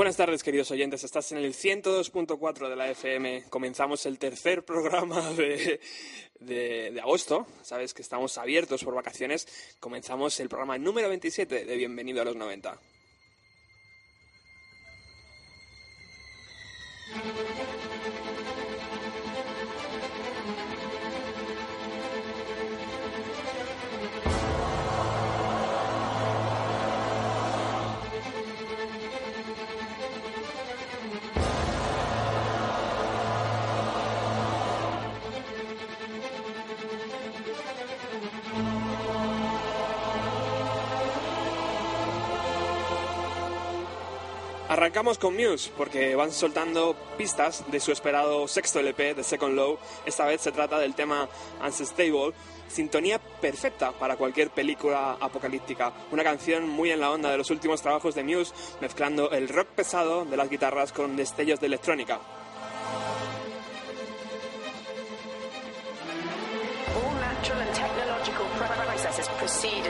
Buenas tardes, queridos oyentes. Estás en el 102.4 de la FM. Comenzamos el tercer programa de, de, agosto. Sabes que estamos abiertos por vacaciones. Comenzamos el programa número 27 de Bienvenido a los 90. Arrancamos con Muse porque van soltando pistas de su esperado sexto LP, The Second Low. Esta vez se trata del tema Unstable, sintonía perfecta para cualquier película apocalíptica. Una canción muy en la onda de los últimos trabajos de Muse, mezclando el rock pesado de las guitarras con destellos de electrónica. proceed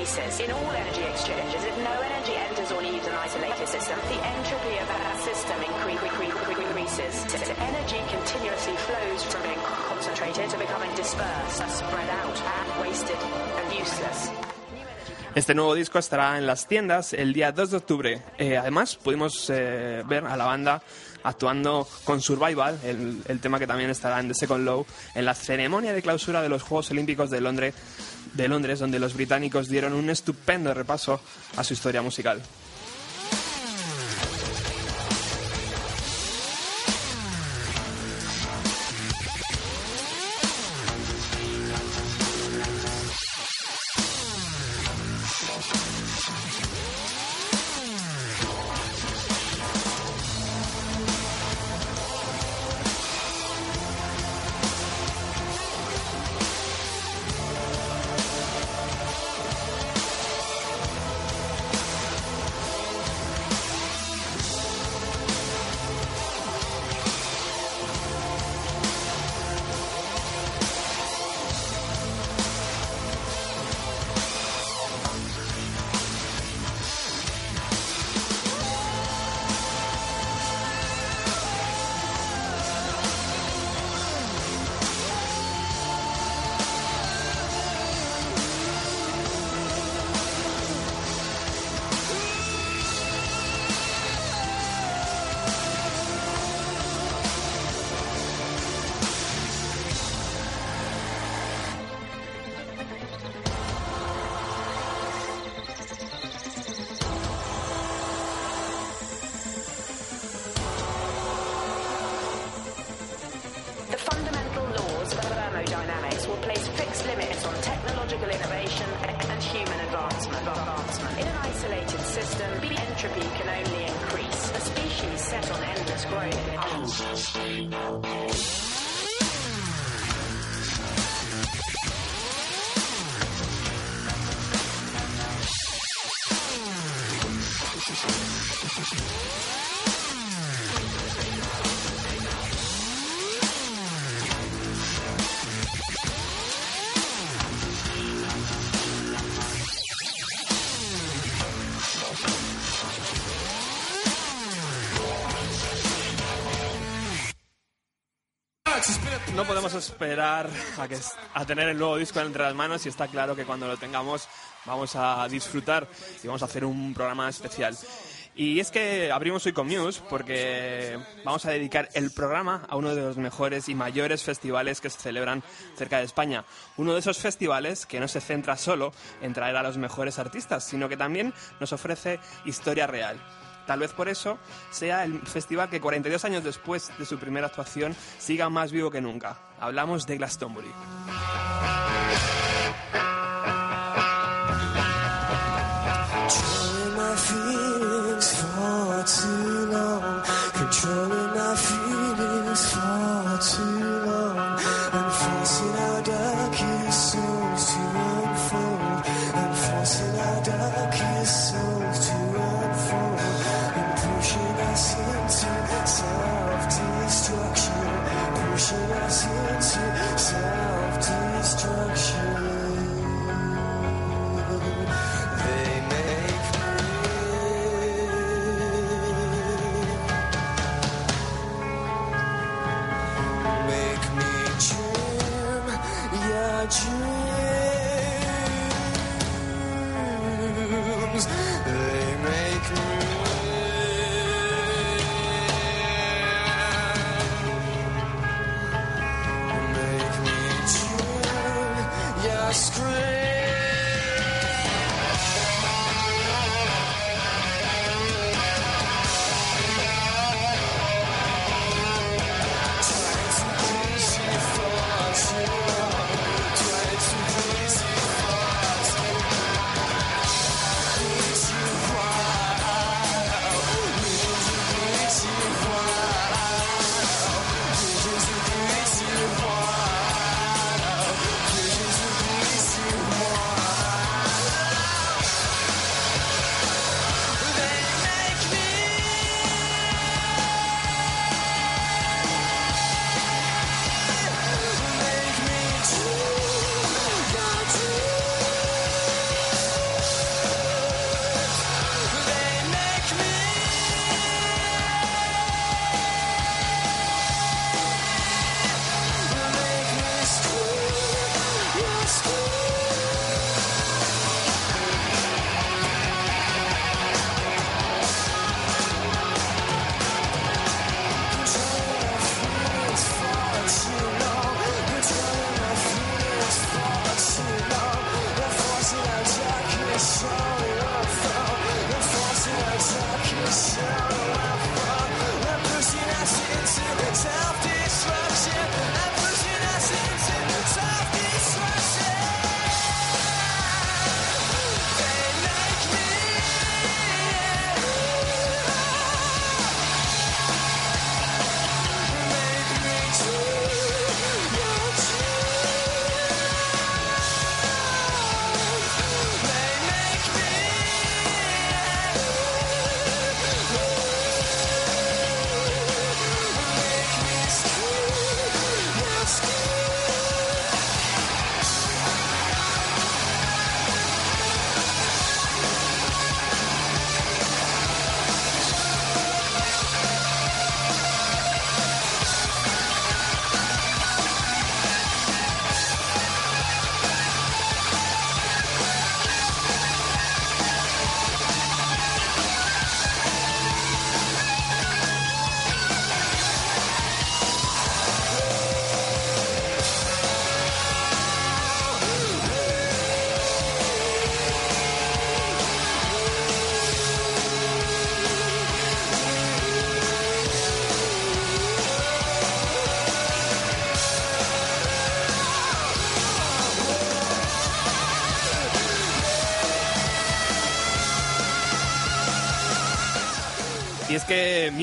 in such a way the availability of the remaining energy decreases. In all energy exchanges, if no energy enters or leaves an isolated system, the entropy of that system increases. Energy continuously flows from being concentrated to becoming dispersed, spread out, and wasted and useless. Este nuevo disco estará en las tiendas el día 2 de octubre. Eh, además, pudimos eh, ver a la banda actuando con Survival, el, el, tema que también estará en The Second Low, en la ceremonia de clausura de los Juegos Olímpicos de Londres, de Londres donde los británicos dieron un estupendo repaso a su historia musical. Esperar a, que, a tener el nuevo disco entre las manos y está claro que cuando lo tengamos vamos a disfrutar y vamos a hacer un programa especial. Y es que abrimos hoy con Muse porque vamos a dedicar el programa a uno de los mejores y mayores festivales que se celebran cerca de España. Uno de esos festivales que no se centra solo en traer a los mejores artistas, sino que también nos ofrece historia real. Tal vez por eso sea el festival que 42 años después de su primera actuación siga más vivo que nunca. Hablamos de Glastonbury. I scream.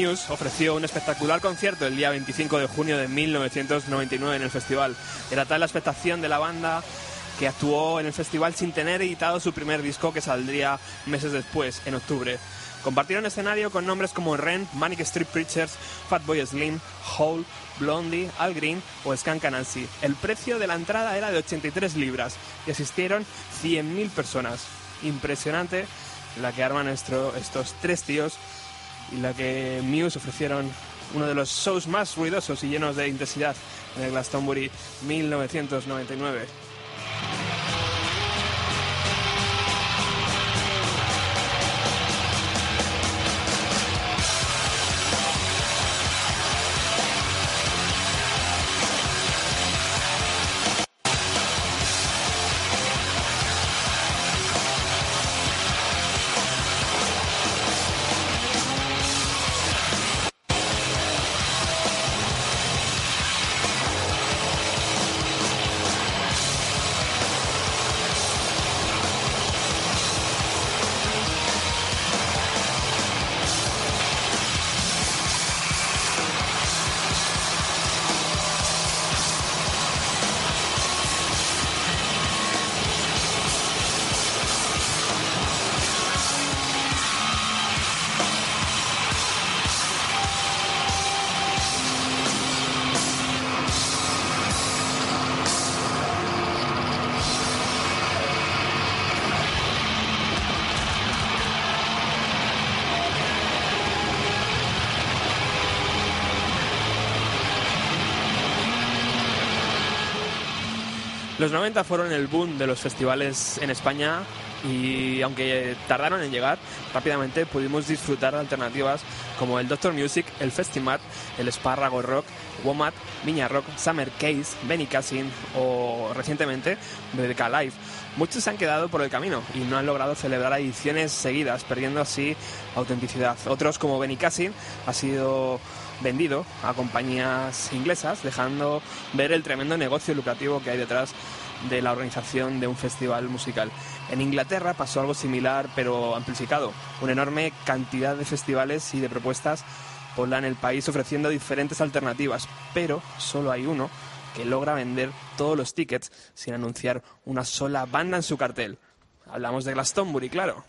Muse ofreció un espectacular concierto el día 25 de junio de 1999 en el festival. Era tal la expectación de la banda que actuó en el festival sin tener editado su primer disco que saldría meses después, en octubre. Compartieron escenario con nombres como Ren, Manic Street Preachers, Fatboy Slim, Hole, Blondie, Al Green o Skank Nancy. El precio de la entrada era de 83 libras y asistieron 100.000 personas. Impresionante la que arman estos tres tíos y la que Muse ofrecieron uno de los shows más ruidosos y llenos de intensidad en el Glastonbury 1999. Los 90 fueron el boom de los festivales en España y aunque tardaron en llegar, rápidamente pudimos disfrutar de alternativas como el Doctor Music, el Festimat, el Espárrago Rock, Womat, Viña Rock, Summer Case, Benny Cassin o recientemente BBK Live. Muchos se han quedado por el camino y no han logrado celebrar ediciones seguidas, perdiendo así autenticidad. Otros como Benny Cassin ha sido vendido a compañías inglesas, dejando ver el tremendo negocio lucrativo que hay detrás de la organización de un festival musical. En Inglaterra pasó algo similar, pero amplificado. Una enorme cantidad de festivales y de propuestas en el país ofreciendo diferentes alternativas, pero solo hay uno que logra vender todos los tickets sin anunciar una sola banda en su cartel. Hablamos de Glastonbury, claro.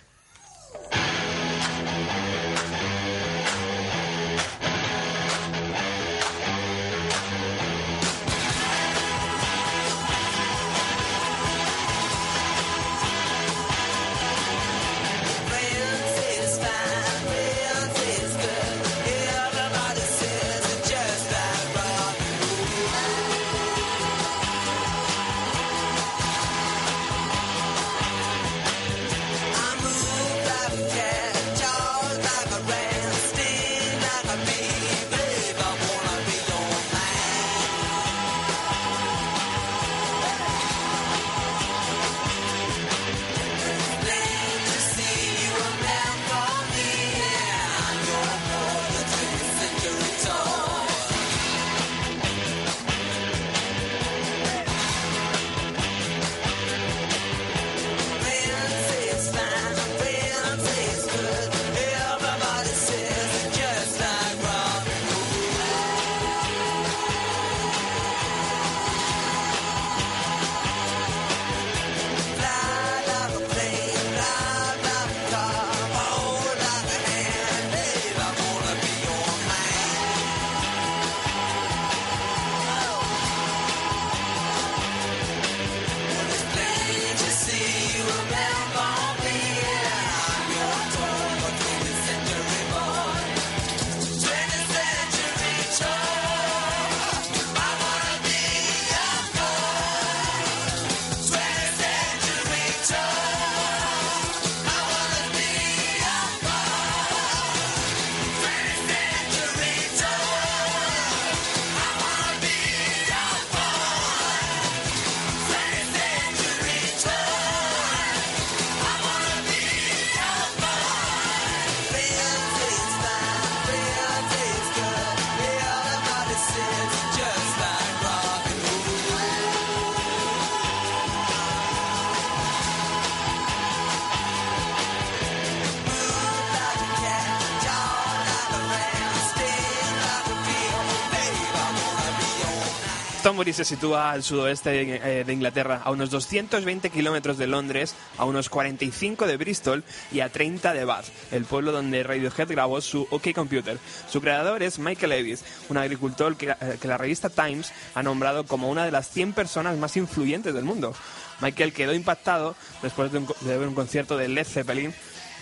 Glastonbury se sitúa al sudoeste de, eh, Inglaterra, a unos 220 kilómetros de Londres, a unos 45 de Bristol y a 30 de Bath, el pueblo donde Radiohead grabó su OK Computer. Su creador es Michael Evis, un agricultor que, eh, que la revista Times ha nombrado como una de las 100 personas más influyentes del mundo. Michael quedó impactado después de, un, de ver un concierto de Led Zeppelin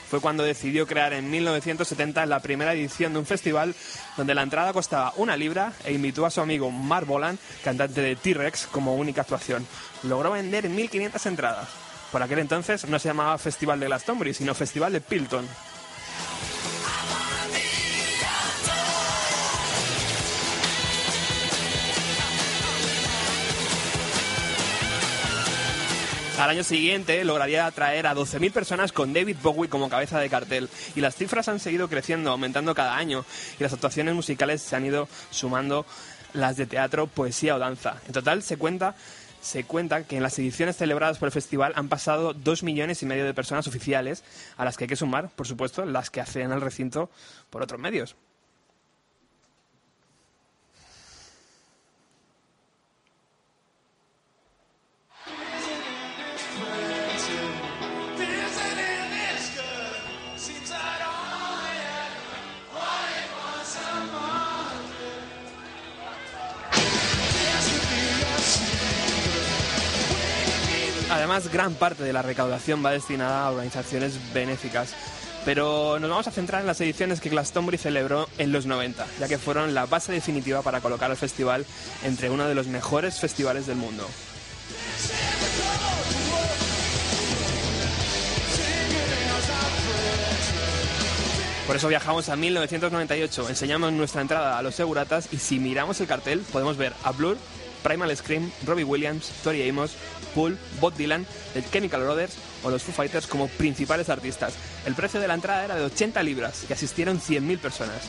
fue cuando decidió crear en 1970 la primera edición de un festival donde la entrada costaba una libra e invitó a su amigo Mark Bolan, cantante de T-Rex, como única actuación. Logró vender 1.500 entradas. Por aquel entonces no se llamaba Festival de Glastonbury, sino Festival de Pilton. Al año siguiente lograría atraer a 12.000 personas con David Bowie como cabeza de cartel. Y las cifras han seguido creciendo, aumentando cada año. Y las actuaciones musicales se han ido sumando las de teatro, poesía o danza. En total se cuenta se cuenta que en las ediciones celebradas por el festival han pasado dos millones y medio de personas oficiales, a las que hay que sumar, por supuesto, las que acceden al recinto por otros medios. Además, gran parte de la recaudación va destinada a organizaciones benéficas. Pero nos vamos a centrar en las ediciones que Glastonbury celebró en los 90, ya que fueron la base definitiva para colocar al festival entre uno de los mejores festivales del mundo. Por eso viajamos a 1998, enseñamos nuestra entrada a los seguratas y si miramos el cartel podemos ver a Blur, Primal Scream, Robbie Williams, Tori Amos, Pool, Bob Dylan, The Chemical Brothers o los Foo Fighters como principales artistas. El precio de la entrada era de 80 libras y asistieron 100.000 personas.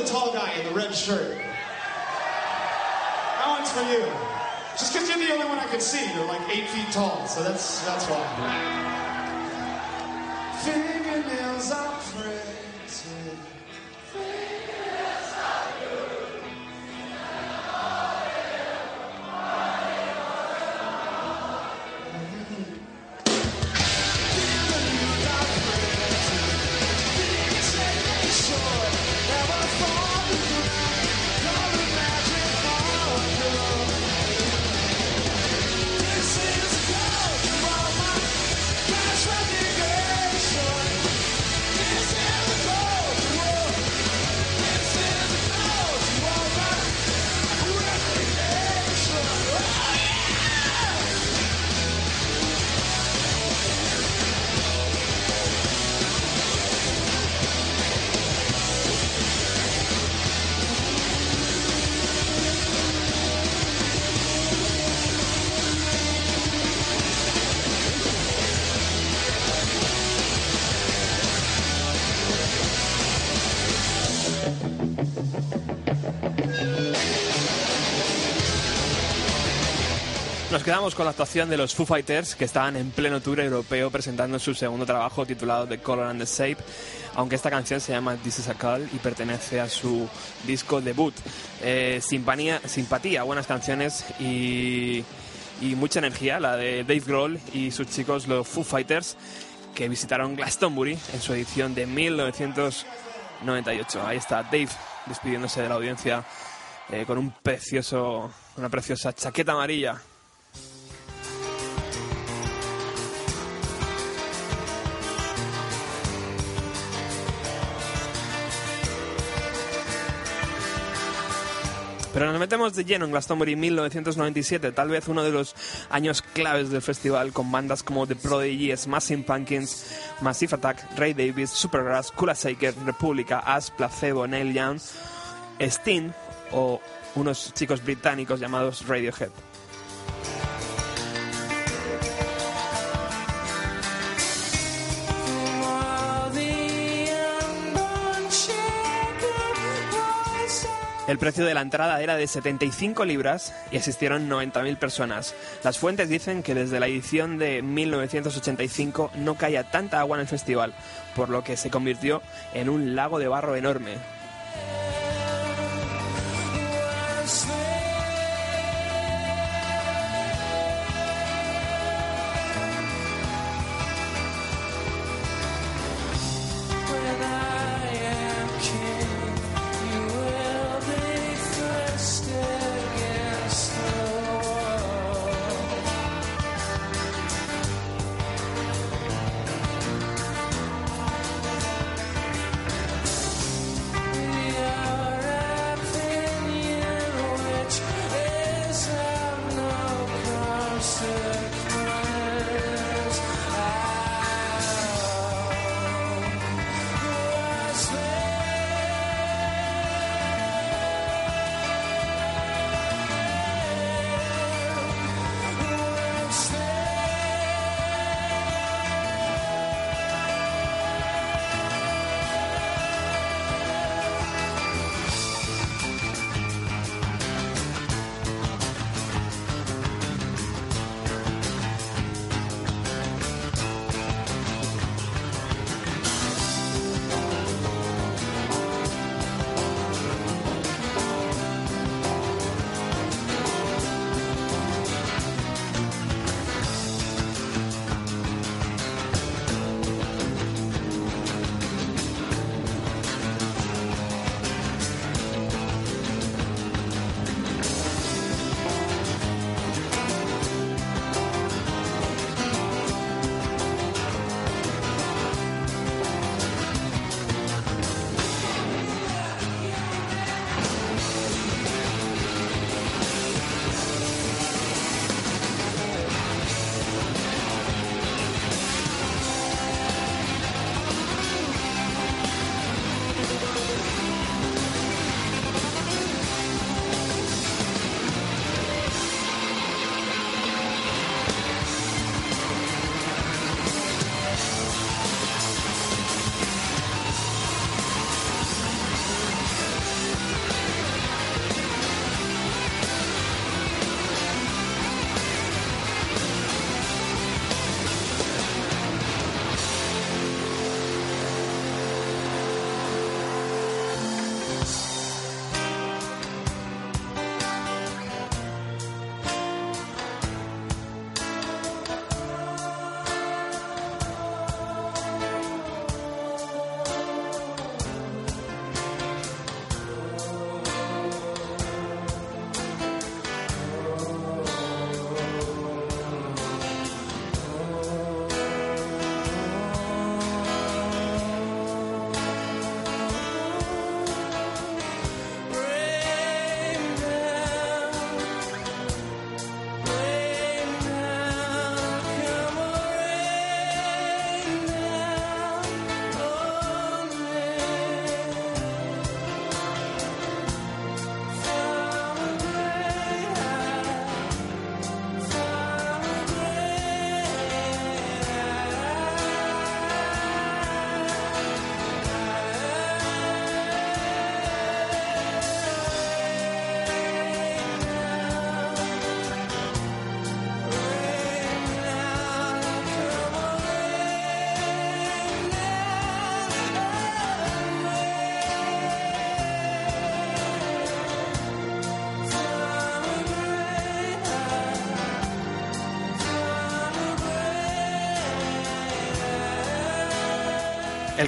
the tall guy in the red shirt. That one's for you. Just because you're the only one I can see. You're like eight feet tall, so that's that's why. Fingernails are free. Quedamos con la actuación de los Foo Fighters que estaban en pleno tour europeo presentando su segundo trabajo titulado The Color and the Shape, aunque esta canción se llama This is a Call y pertenece a su disco debut. Eh, simpatía, simpatía, buenas canciones y, y mucha energía, la de Dave Grohl y sus chicos los Foo Fighters que visitaron Glastonbury en su edición de 1998. Ahí está Dave despidiéndose de la audiencia eh, con un precioso, una preciosa chaqueta amarilla. Pero nos metemos de lleno en Glastonbury 1997, tal vez uno de los años claves del festival, con bandas como The Prodigy, Smashing Pumpkins, Massive Attack, Ray Davis, Supergrass, Kula Shaker, República, As, Placebo, Neil Young, Sting o unos chicos británicos llamados Radiohead. El precio de la entrada era de 75 libras y asistieron 90.000 personas. Las fuentes dicen que desde la edición de 1985 no caía tanta agua en el festival, por lo que se convirtió en un lago de barro enorme.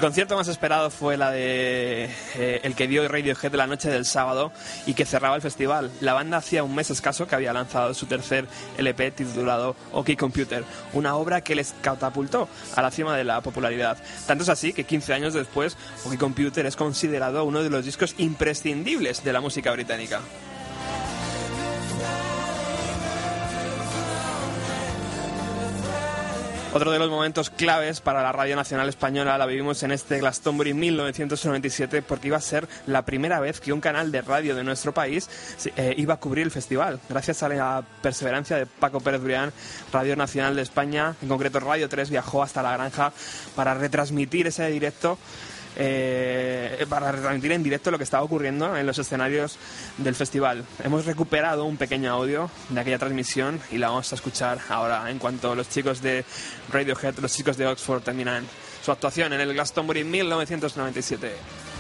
Concierto más esperado fue la de eh, el que dio Radiohead la noche del sábado y que cerraba el festival. La banda hacía un mes escaso que había lanzado su tercer LP titulado OK Computer, una obra que les catapultó a la cima de la popularidad. Tanto es así que 15 años después, OK Computer es considerado uno de los discos imprescindibles de la música británica. Otro de los momentos claves para la Radio Nacional Española la vivimos en este Glastonbury 1997 porque iba a ser la primera vez que un canal de radio de nuestro país eh, iba a cubrir el festival. Gracias a la perseverancia de Paco Pérez Brián, Radio Nacional de España, en concreto Radio 3, viajó hasta la granja para retransmitir ese directo eh, para retransmitir en directo lo que estaba ocurriendo en los escenarios del festival. Hemos recuperado un pequeño audio de aquella transmisión y la vamos a escuchar ahora en cuanto los chicos de Radiohead, los chicos de Oxford terminan su actuación en el Glastonbury 1997.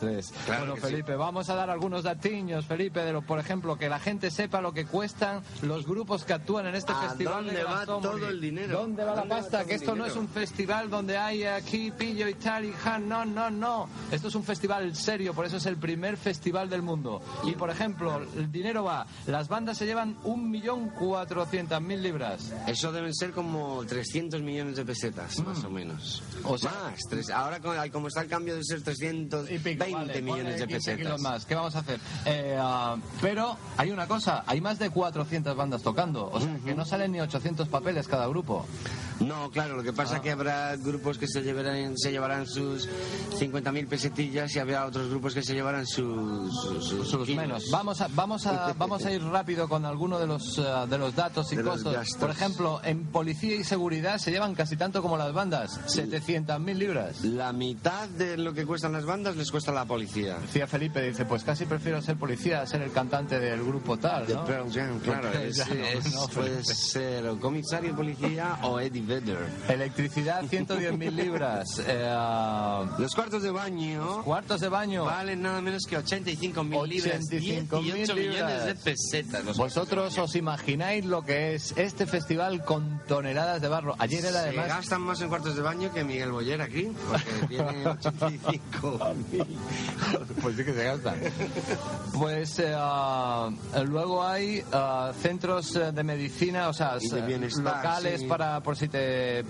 Radio 3. bueno, Felipe, vamos a dar algunos datiños, Felipe, de lo, por ejemplo, que la gente sepa lo que cuestan los grupos que actúan en este festival. ¿Dónde va todo el dinero? ¿Dónde va la pasta? Que esto no es un festival donde hay aquí pillo y tal y ja, no, no, no. Esto es un festival serio, por eso es el primer festival del mundo. Y, por ejemplo, el dinero va, las bandas se llevan 1.400.000 libras. Eso deben ser como 300 millones de pesetas, Mm. más o menos. O sea- más. tres- ahora, como- como está el cambio de ser 300 y pico, 20 vale, millones de 15 kilos pesetas. más. ¿Qué vamos a hacer? Eh, ah, pero hay una cosa, hay más de 400 bandas tocando, o sea, que no salen ni 800 papeles cada grupo. No, claro, lo que pasa Ah. es que habrá grupos que se llevarán, se llevarán sus 50.000 pesetillas y habrá otros grupos que se llevarán sus, menos. Vamos a, vamos a, vamos a ir rápido con alguno de los, eh, de los datos y De costos. Por ejemplo, en policía y seguridad se llevan casi tanto como las bandas, 700.000 libras. La mitad de lo que cuestan las bandas les cuesta la policía. Decía Felipe, dice, pues casi prefiero ser policía a ser el cantante del grupo tal. Pearl Jam, claro. Es- no, puede ser o comisario de policía o Eddie. Electricidad, 110.000 libras. Eh, Los cuartos de baño cuartos de baño. valen nada menos que 85.000 libras. 85.000 18 millones libras. de pesetas. los Vosotros os imagináis lo que es este festival con toneladas de barro. Ayer era Se además... gastan más en cuartos de baño que Miguel Boyer aquí, porque tiene 85.000. Pues sí que se gastan. Pues eh, luego hay ah, centros eh, de medicina, o sea, locales sí. para por si te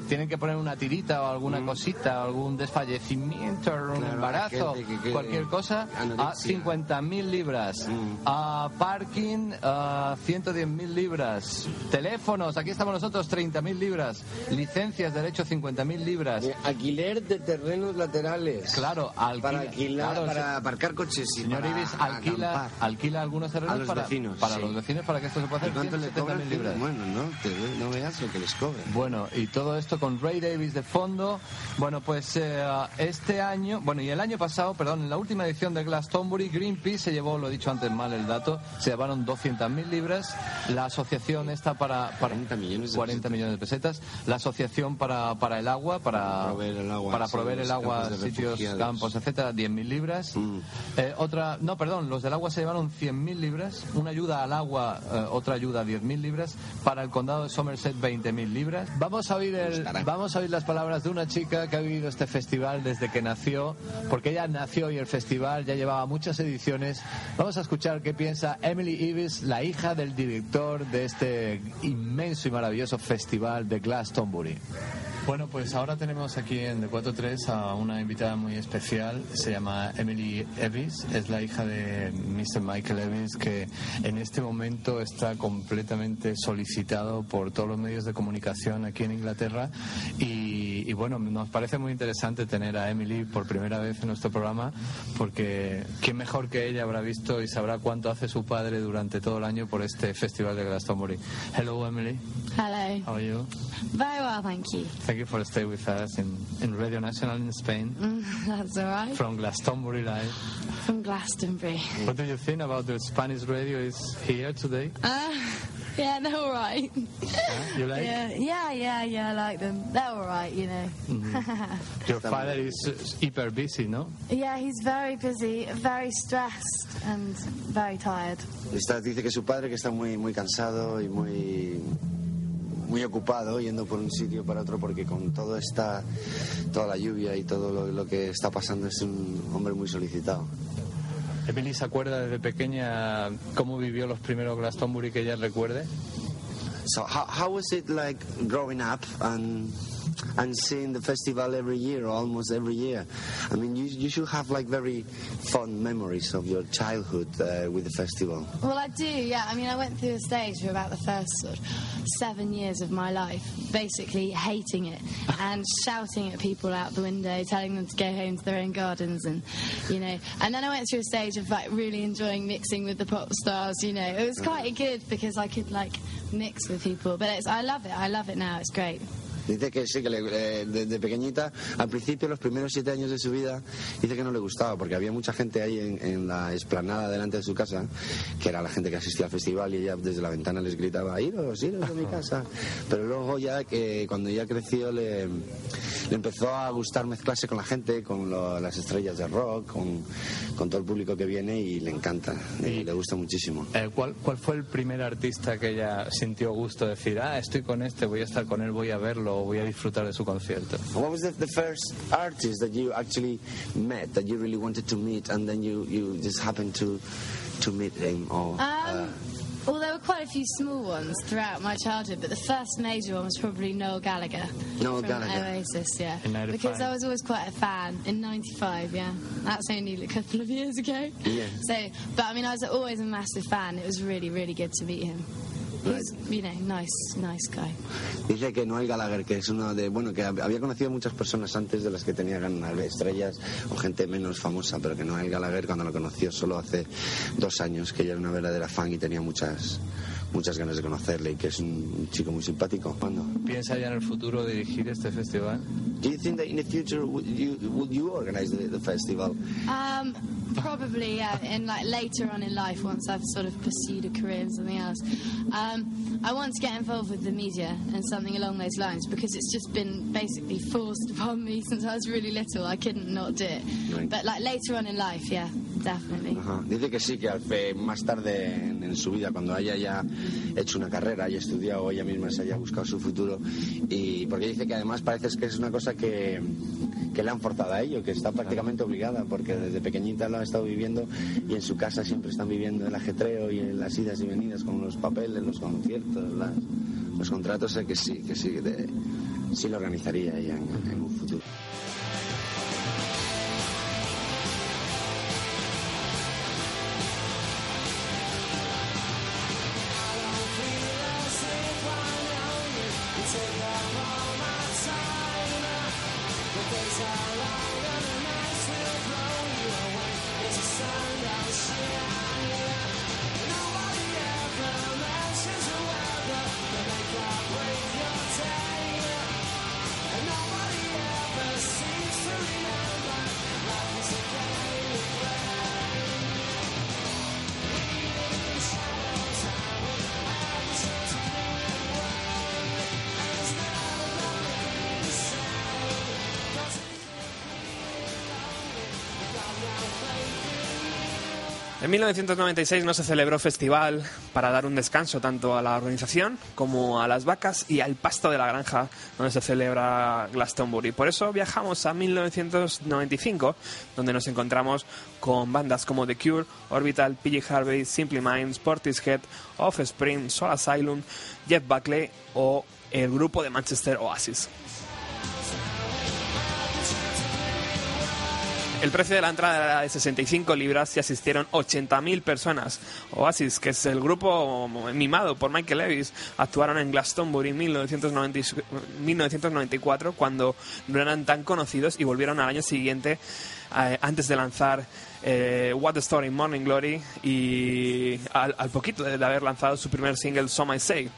tienen que poner una tirita o alguna cosita, algún desfallecimiento, un embarazo, que- cualquier cosa, a anorexia. 50.000 libras. Mm. A parking, a 110.000 libras. Teléfonos, aquí estamos nosotros, 30.000 libras. Licencias, derecho, 50.000 libras. Eh, Alquiler de terrenos laterales. Claro, alquila, Para alquilar, claro, para aparcar coches y Señor para Ibis alquila, acampar. alquila algunos terrenos A los para, vecinos, para sí. los vecinos para que esto se pueda ¿Y hacer. cuánto le 170.000 cobran? libras. Bueno, no, te- no veas lo que les cobran. Bueno, y todo esto con Ray Davis de fondo. Bueno, pues eh, este año, bueno, y el año pasado, perdón, en la última edición de Glastonbury, Greenpeace se llevó, lo he dicho antes mal el dato, se llevaron 200.000 libras. La asociación está para, para 40 millones de 40 pesetas. millones de pesetas. La asociación para, para el agua, para, Para proveer el agua, para proveer el sitios, refugiados. campos, etcétera, 10.000 libras. Mm. Eh, otra, no, perdón, los del agua se llevaron 100.000 libras, una ayuda al agua, eh, otra ayuda 10.000 libras, para el condado de Somerset 20.000 libras. Vamos a oír el, Estará. vamos a oír las palabras de una chica que ha vivido este festival desde que nació, porque ella nació y el festival ya llevaba muchas ediciones. Vamos a escuchar qué piensa Emily Ives, la hija del director de este inmenso y maravilloso festival de Glastonbury. Bueno, pues ahora tenemos aquí en D43 a una invitada muy especial. Se llama Emily Evis. Es la hija de Mr. Michael Evis, que en este momento está completamente solicitado por todos los medios de comunicación aquí en en Inglaterra. Y, y bueno, nos parece muy interesante tener a Emily por primera vez en nuestro programa, porque quién mejor que ella habrá visto y sabrá cuánto hace su padre durante todo el año por este festival de Glastonbury. Hello, Emily. Hello. How are you? Very well, thank you. Thank you for staying with us in, in Radio Nacional in Spain That's all right. from Glastonbury Live. From Glastonbury. What do you think about the Spanish radio is here today? Uh, yeah, they're all right. Huh? You like? Yeah, yeah, yeah, yeah, I like them. They're all right, you know. Your father is uh, hyper busy, no? Yeah, he's very busy, very stressed, and very tired. Está- dice que su padre que está muy, muy cansado y muy muy ocupado yendo por un sitio para otro porque con todo esta toda la lluvia y todo lo, lo que está pasando es un hombre muy solicitado. Emily se acuerda desde pequeña cómo vivió los primeros Glastonbury que ella recuerde. So how, how was it like growing up and and seeing the festival every year or almost every year? I mean, you you should have like very fond memories of your childhood uh, with the festival. Well, I do, yeah. I mean, I went through a stage for about the first sort of seven years of my life, basically hating it and shouting at people out the window, telling them to go home to their own gardens, and you know. And then I went through a stage of like really enjoying mixing with the pop stars. You know, it was quite good because I could like mix with people. But it's, I love it. I love it now. It's great. Dice que sí, que le- eh, desde pequeñita, al principio, los primeros siete años de su vida, dice que no le gustaba porque había mucha gente ahí en, en la explanada delante de su casa, que era la gente que asistía al festival y ella desde la ventana les gritaba, iros, iros de mi casa. Pero luego ya que cuando ya creció le, le empezó a gustar mezclarse con la gente, con lo- las estrellas de rock, con, con todo el público que viene y le encanta, y le gusta muchísimo. Eh, ¿cuál, ¿Cuál fue el primer artista que ella sintió gusto de decir, ah, estoy con este, voy a estar con él, voy a verlo, voy a disfrutar de su concierto? What was the, the first artist that you actually met that you really wanted to meet, and then you, you just happened to to meet him? Or uh, Um, well, there were quite a few small ones throughout my childhood, but the first major one was probably Noel Gallagher. Noel from Gallagher. Oasis, yeah. In Because I was always quite a fan in '95. Yeah, that's only a couple of years ago. Yeah. So, but I mean, I was always a massive fan. It was really, really good to meet him. He's, you know, nice, nice guy. dice que Noel Gallagher, que es uno de bueno, que hab- había conocido muchas personas antes de las que tenían estrellas o gente menos famosa, pero que Noel Gallagher cuando lo conoció solo hace dos años, que ella era una verdadera fan y tenía muchas muchas ganas de conocerle y que es un chico muy simpático. ¿Cuándo? ¿Piensa ya en el futuro dirigir este festival? Do you think that in the future would you would you organize the, the festival? Um, probably, yeah, in like later on in life, once I've sort of pursued a career in something else. Um, I want to get involved with the media and something along those lines because it's just been basically forced upon me since I was really little. I couldn't not do it. Right. But like later on in life, yeah, definitely. Dice que sí, que al- eh, más tarde en, en su vida, cuando haya ya hecho una carrera, haya estudiado, ella misma se haya buscado su futuro, y porque dice que además parece que es una cosa que, que le han forzado a ello, que está prácticamente obligada, porque desde pequeñita lo ha estado viviendo y en su casa siempre están viviendo el ajetreo y las idas y venidas con los papeles, los conciertos, los contratos, que sí, que sí, sí lo organizaría ella en un futuro. The days are long and the nights will blow you away. A sun. En 1996 no se celebró festival para dar un descanso tanto a la organización como a las vacas y al pasto de la granja donde se celebra Glastonbury. Por eso viajamos a 1995, donde nos encontramos con bandas como The Cure, Orbital, PG Harvey, Simply Minds, Portishead, Offspring, Soul Asylum, Jeff Buckley o el grupo de Manchester Oasis. El precio de la entrada era de 65 libras y asistieron 80.000 personas. Oasis, que es el grupo mimado por Michael Levis, actuaron en Glastonbury en 1994 cuando no eran tan conocidos y volvieron al año siguiente eh, antes de lanzar eh, What the Story Morning Glory y al, al poquito de haber lanzado su primer single So I Say.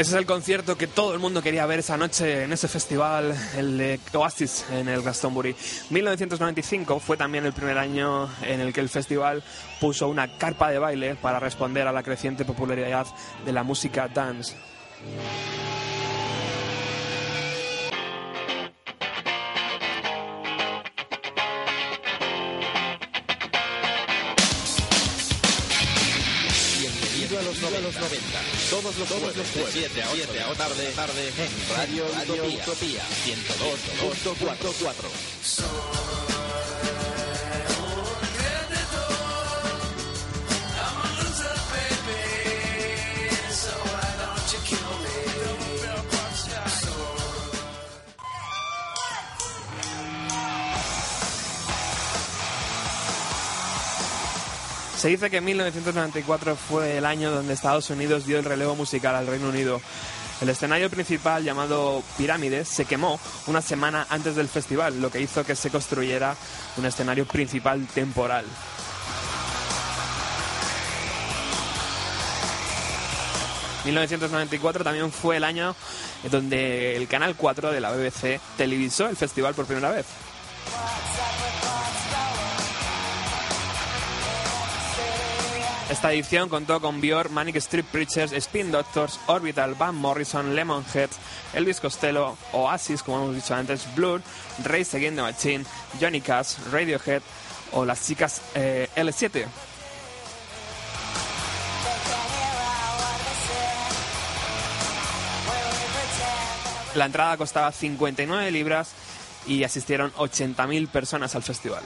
Ese es el concierto que todo el mundo quería ver esa noche en ese festival, el de Oasis en el Glastonbury. 1995 fue también el primer año en el que el festival puso una carpa de baile para responder a la creciente popularidad de la música dance. De 7 a 8 de la tarde, tarde en Radio, Utopía, 102.4. Se dice que 1994 fue el año donde Estados Unidos dio el relevo musical al Reino Unido. El escenario principal, llamado Pirámides, se quemó una semana antes del festival, lo que hizo que se construyera un escenario principal temporal. ...1994 también fue el año donde el Canal 4 de la BBC televisó el festival por primera vez. Esta edición contó con Björk, Manic Street Preachers, Spin Doctors, Orbital, Van Morrison, Lemonhead, Elvis Costello, Oasis, como hemos dicho antes, Blur, Race Against the Machine, Johnny Cash, Radiohead o las chicas eh, L7. La entrada costaba 59 libras y asistieron 80.000 personas al festival.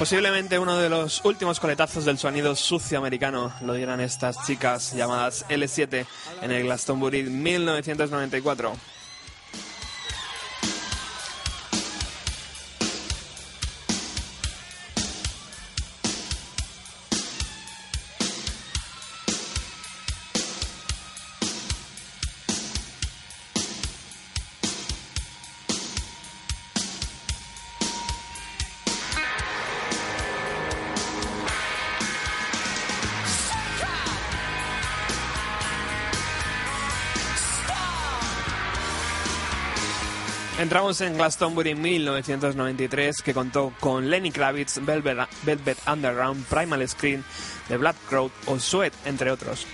Posiblemente uno de los últimos coletazos del sonido sucio americano lo dieran estas chicas llamadas L7 en el Glastonbury 1994. Entramos en Glastonbury 1993, que contó con Lenny Kravitz, Velvet, Underground, Primal Screen, The Black Crowd o Sweat, entre otros.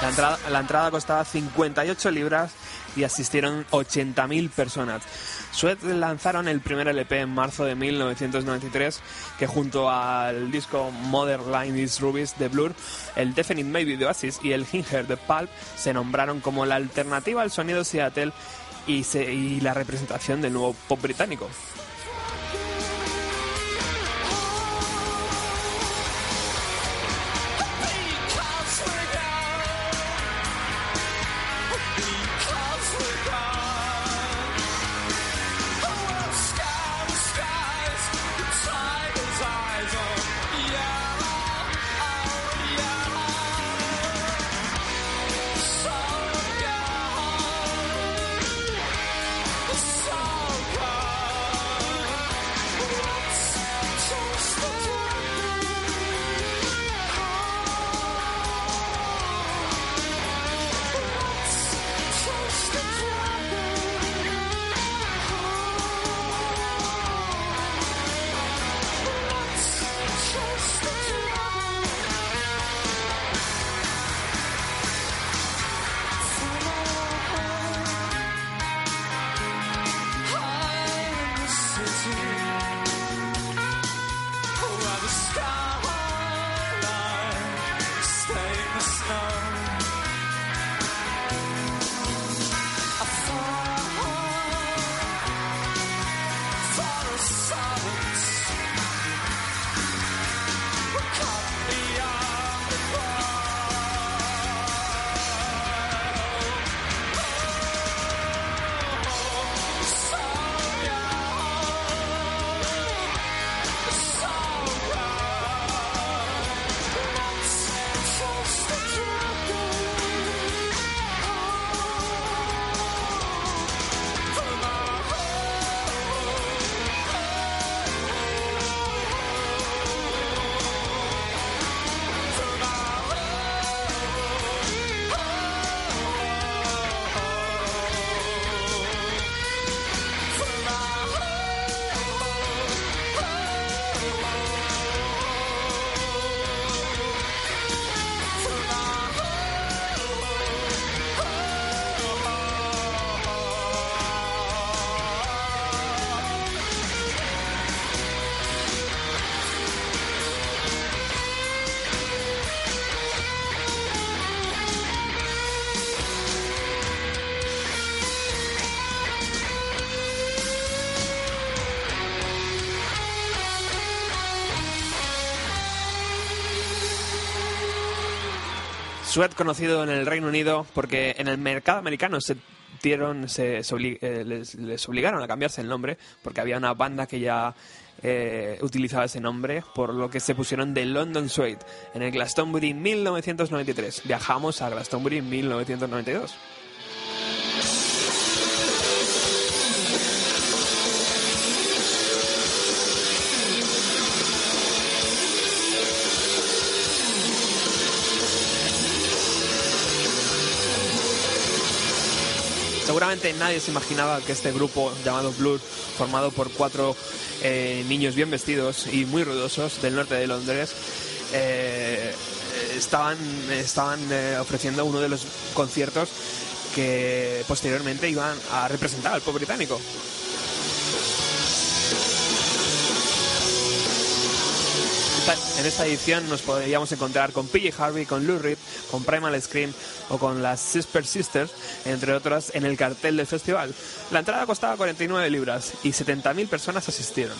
La entrada, la entrada costaba 58 libras y asistieron 80.000 personas. Sweat lanzaron el primer LP en marzo de 1993, que junto al disco Modern Line is Rubies de Blur, el Definite Maybe de Oasis y el Hinger de Pulp se nombraron como la alternativa al sonido Seattle y, se- y la representación del nuevo pop británico. Sweat conocido en el Reino Unido porque en el mercado americano se dieron, se, se eh, les, les obligaron a cambiarse el nombre porque había una banda que ya eh, utilizaba ese nombre, por lo que se pusieron de London Sweat en el Glastonbury 1993. Viajamos a Glastonbury 1992. Seguramente nadie se imaginaba que este grupo llamado Blur, formado por cuatro eh, niños bien vestidos y muy ruidosos del norte de Londres, eh, estaban, estaban eh, ofreciendo uno de los conciertos que posteriormente iban a representar al pop británico. En esta edición nos podríamos encontrar con PJ Harvey, con Lou Reed, con Primal Scream o con las Sister Sisters, entre otras, en el cartel del festival. La entrada costaba 49 libras y 70.000 personas asistieron.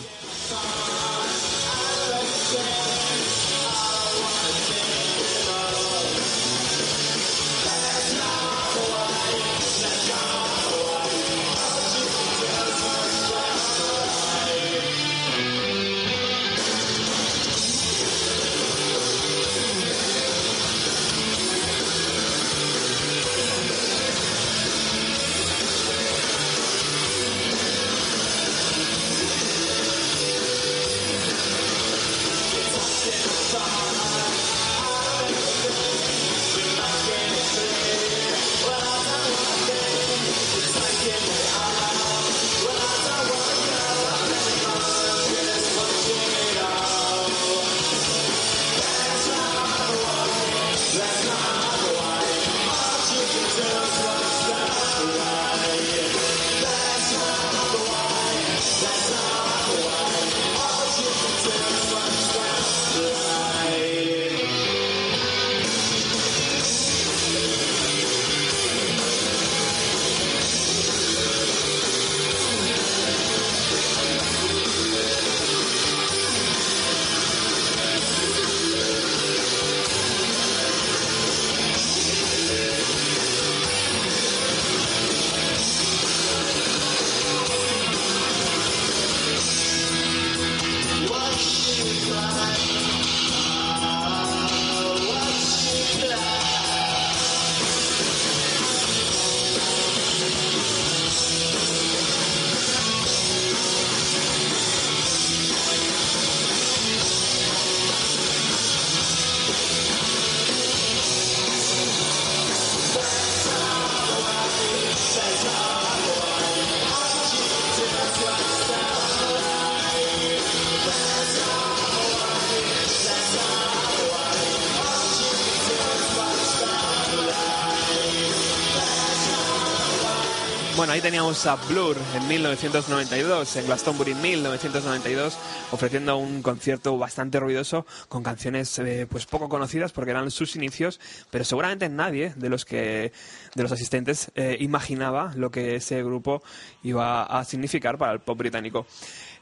Bueno, ahí teníamos a Blur en 1992, en Glastonbury 1992, ofreciendo un concierto bastante ruidoso con canciones eh, pues poco conocidas porque eran sus inicios, pero seguramente nadie de los que de los asistentes eh, imaginaba lo que ese grupo iba a significar para el pop británico.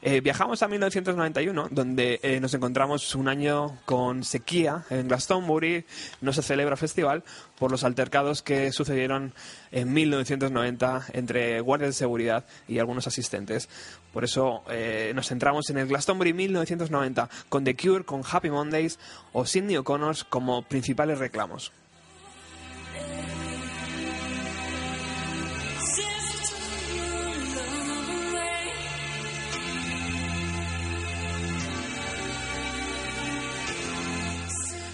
Eh, viajamos a 1991, donde eh, nos encontramos un año con sequía en Glastonbury, no se celebra festival por los altercados que sucedieron en 1990 entre guardias de seguridad y algunos asistentes. Por eso eh, nos centramos en el Glastonbury 1990 con The Cure, con Happy Mondays o Sidney O'Connor como principales reclamos.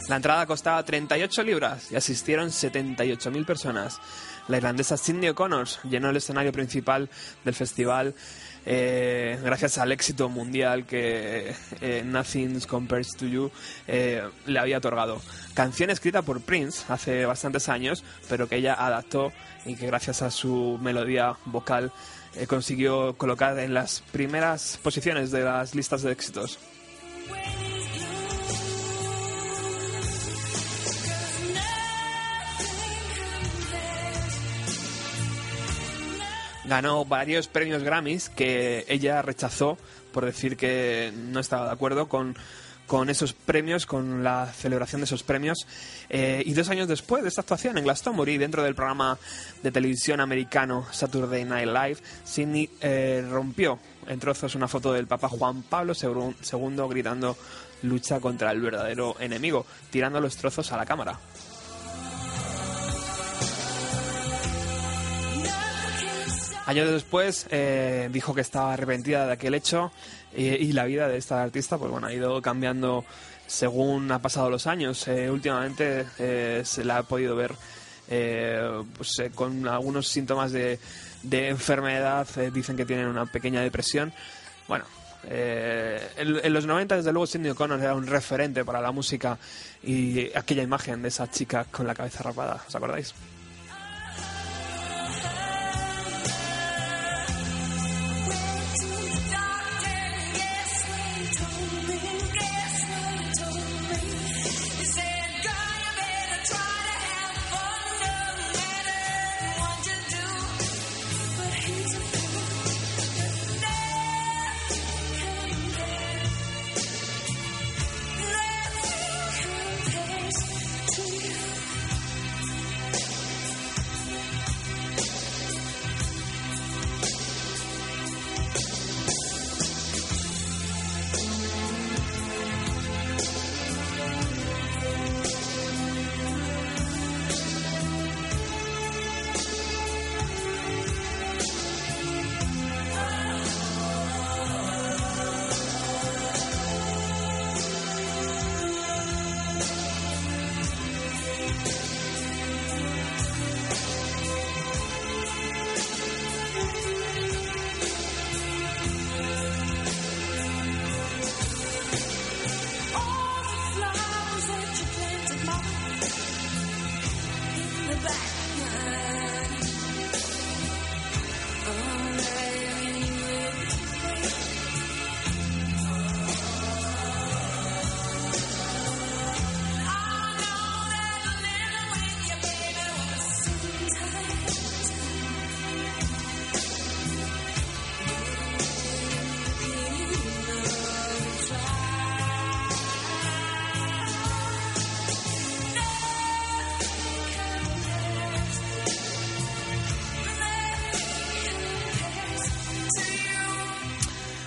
La entrada costaba 38 libras y asistieron 78.000 personas. La irlandesa Cindy O'Connor llenó el escenario principal del festival eh, gracias al éxito mundial que eh, Nothing Compares to You eh, le había otorgado. Canción escrita por Prince hace bastantes años, pero que ella adaptó y que gracias a su melodía vocal eh, consiguió colocar en las primeras posiciones de las listas de éxitos. Ganó varios premios Grammys que ella rechazó por decir que no estaba de acuerdo con, con esos premios, con la celebración de esos premios. Eh, y dos años después de esta actuación en Glastonbury, dentro del programa de televisión americano Saturday Night Live, Sidney eh, rompió en trozos una foto del Papa Juan Pablo II gritando lucha contra el verdadero enemigo, tirando los trozos a la cámara. Años después eh, dijo que estaba arrepentida de aquel hecho eh, y la vida de esta artista pues bueno ha ido cambiando según ha pasado los años. Eh, últimamente eh, se la ha podido ver eh, pues, con algunos síntomas de, de enfermedad. dicen que tienen una pequeña depresión. Bueno, eh, en, en los 90 desde luego Cindy O'Connor era un referente para la música y aquella imagen de esa chica con la cabeza rapada, ¿os acordáis?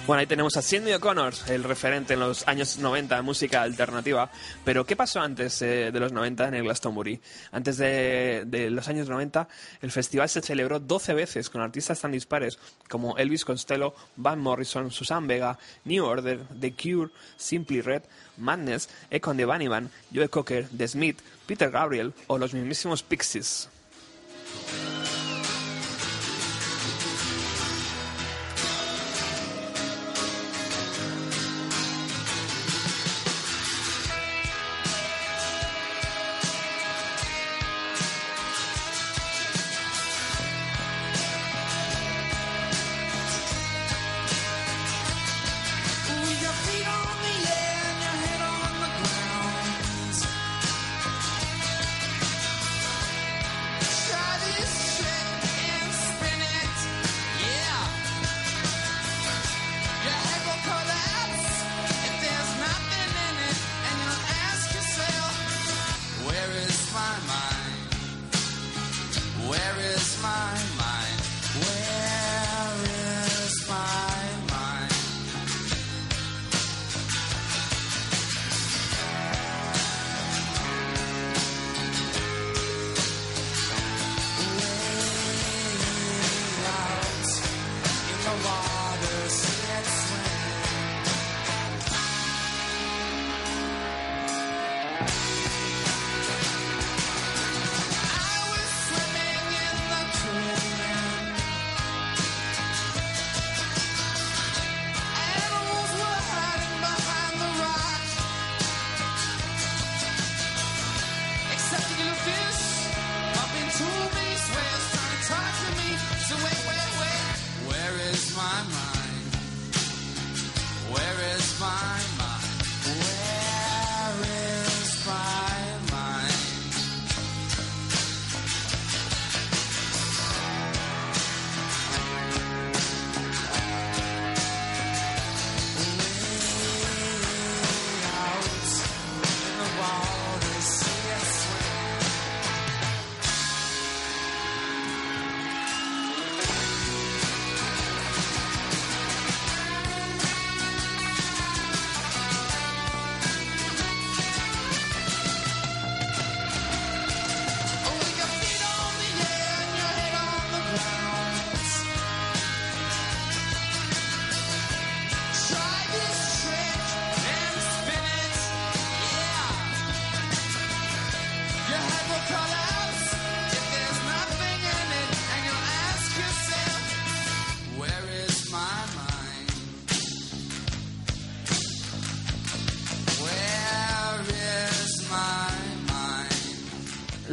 Bueno, ahí tenemos a Cindy O'Connor, el referente en los años 90 de música alternativa. Pero, ¿qué pasó antes eh, de los 90 en el Glastonbury? Antes de, los años 90, el festival se celebró 12 veces con artistas tan dispares como Elvis Costello, Van Morrison, Susan Vega, New Order, The Cure, Simply Red, Madness, Econ de Bunnyman, Joe Cocker, The Smith, Peter Gabriel o los mismísimos Pixies.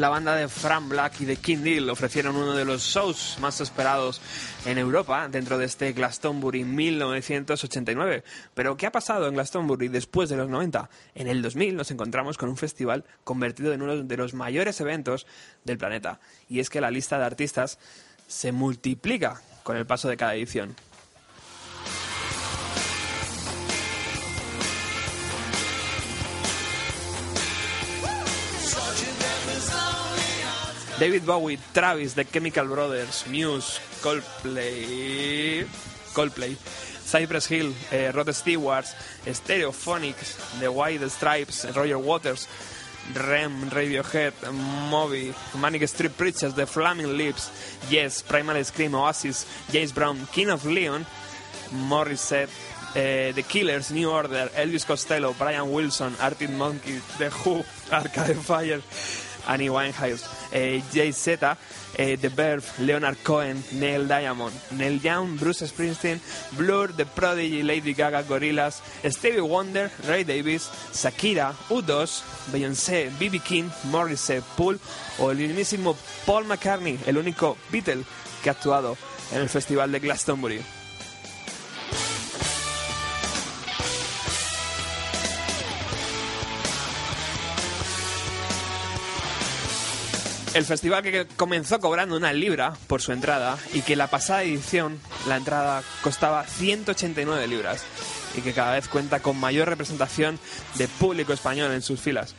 La banda de Fran Black y de King Deal ofrecieron uno de los shows más esperados en Europa dentro de este Glastonbury 1989. Pero ¿qué ha pasado en Glastonbury después de los 90? En el 2000 nos encontramos con un festival convertido en uno de los mayores eventos del planeta. Y es que la lista de artistas se multiplica con el paso de cada edición. David Bowie, Travis, The Chemical Brothers, Muse, Coldplay, Coldplay, Cypress Hill, eh, Rod Stewart, Stereophonics, The White Stripes, Roger Waters, Rem, Radiohead, Moby, Manic Street Preachers, The Flaming Lips, Yes, Primal Scream, Oasis, James Brown, King of Leon, Morissette, eh, The Killers, New Order, Elvis Costello, Brian Wilson, Arctic Monkeys, The Who, Arcade Fire, Annie Winehouse, eh, Jay Z, eh, The Verve, Leonard Cohen, Neil Diamond, Neil Young, Bruce Springsteen, Blur, The Prodigy, Lady Gaga, Gorillaz, Stevie Wonder, Ray Davis, Shakira, U2, Beyoncé, B.B. King, Morrissey, Pool o el mismísimo Paul McCartney, el único Beatle que ha actuado en el Festival de Glastonbury. El festival que comenzó cobrando una libra por su entrada y que la pasada edición la entrada costaba 189 libras y que cada vez cuenta con mayor representación de público español en sus filas.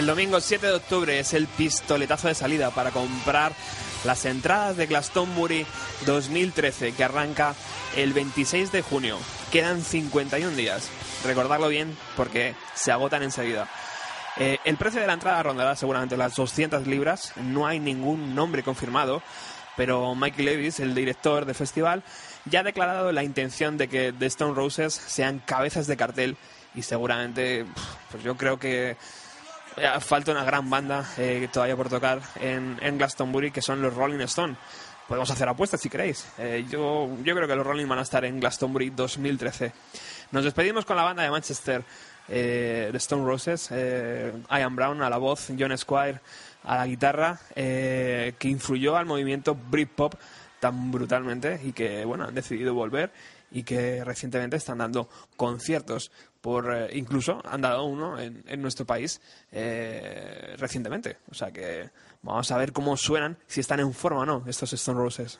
El domingo 7 de octubre es el pistoletazo de salida para comprar las entradas de Glastonbury 2013 que arranca el 26 de junio. Quedan 51 días. Recordarlo bien porque se agotan enseguida. Eh, el precio de la entrada rondará seguramente las 200 libras. No hay ningún nombre confirmado, pero Michael Levis, el director del festival, ya ha declarado la intención de que The Stone Roses sean cabezas de cartel y seguramente, pues yo creo que falta una gran banda eh, todavía por tocar en, en Glastonbury que son los Rolling Stone. Podemos hacer apuestas si queréis. Eh, yo, yo creo que los Rolling van a estar en Glastonbury 2013. Nos despedimos con la banda de Manchester, eh, The Stone Roses, eh, Ian Brown a la voz, John Squire a la guitarra, eh, que influyó al movimiento Britpop tan brutalmente y que bueno han decidido volver y que recientemente están dando conciertos por eh, incluso han dado uno en, en nuestro país eh, recientemente o sea que vamos a ver cómo suenan si están en forma o no estos Stone Roses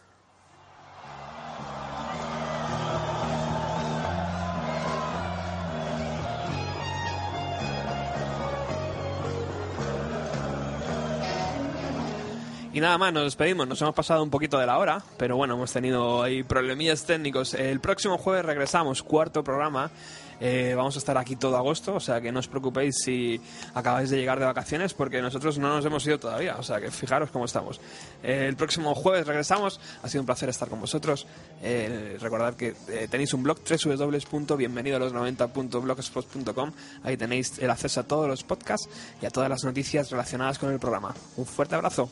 Y nada más, nos despedimos. Nos hemos pasado un poquito de la hora, pero bueno, hemos tenido ahí problemillas técnicos. El próximo jueves regresamos, cuarto programa. Eh, vamos a estar aquí todo agosto, o sea que no os preocupéis si acabáis de llegar de vacaciones, porque nosotros no nos hemos ido todavía, o sea que fijaros cómo estamos. Eh, el próximo jueves regresamos, ha sido un placer estar con vosotros. Eh, recordad que eh, tenéis un blog www.bienvenido a los 90.blogspot.com, ahí tenéis el acceso a todos los podcasts y a todas las noticias relacionadas con el programa. Un fuerte abrazo.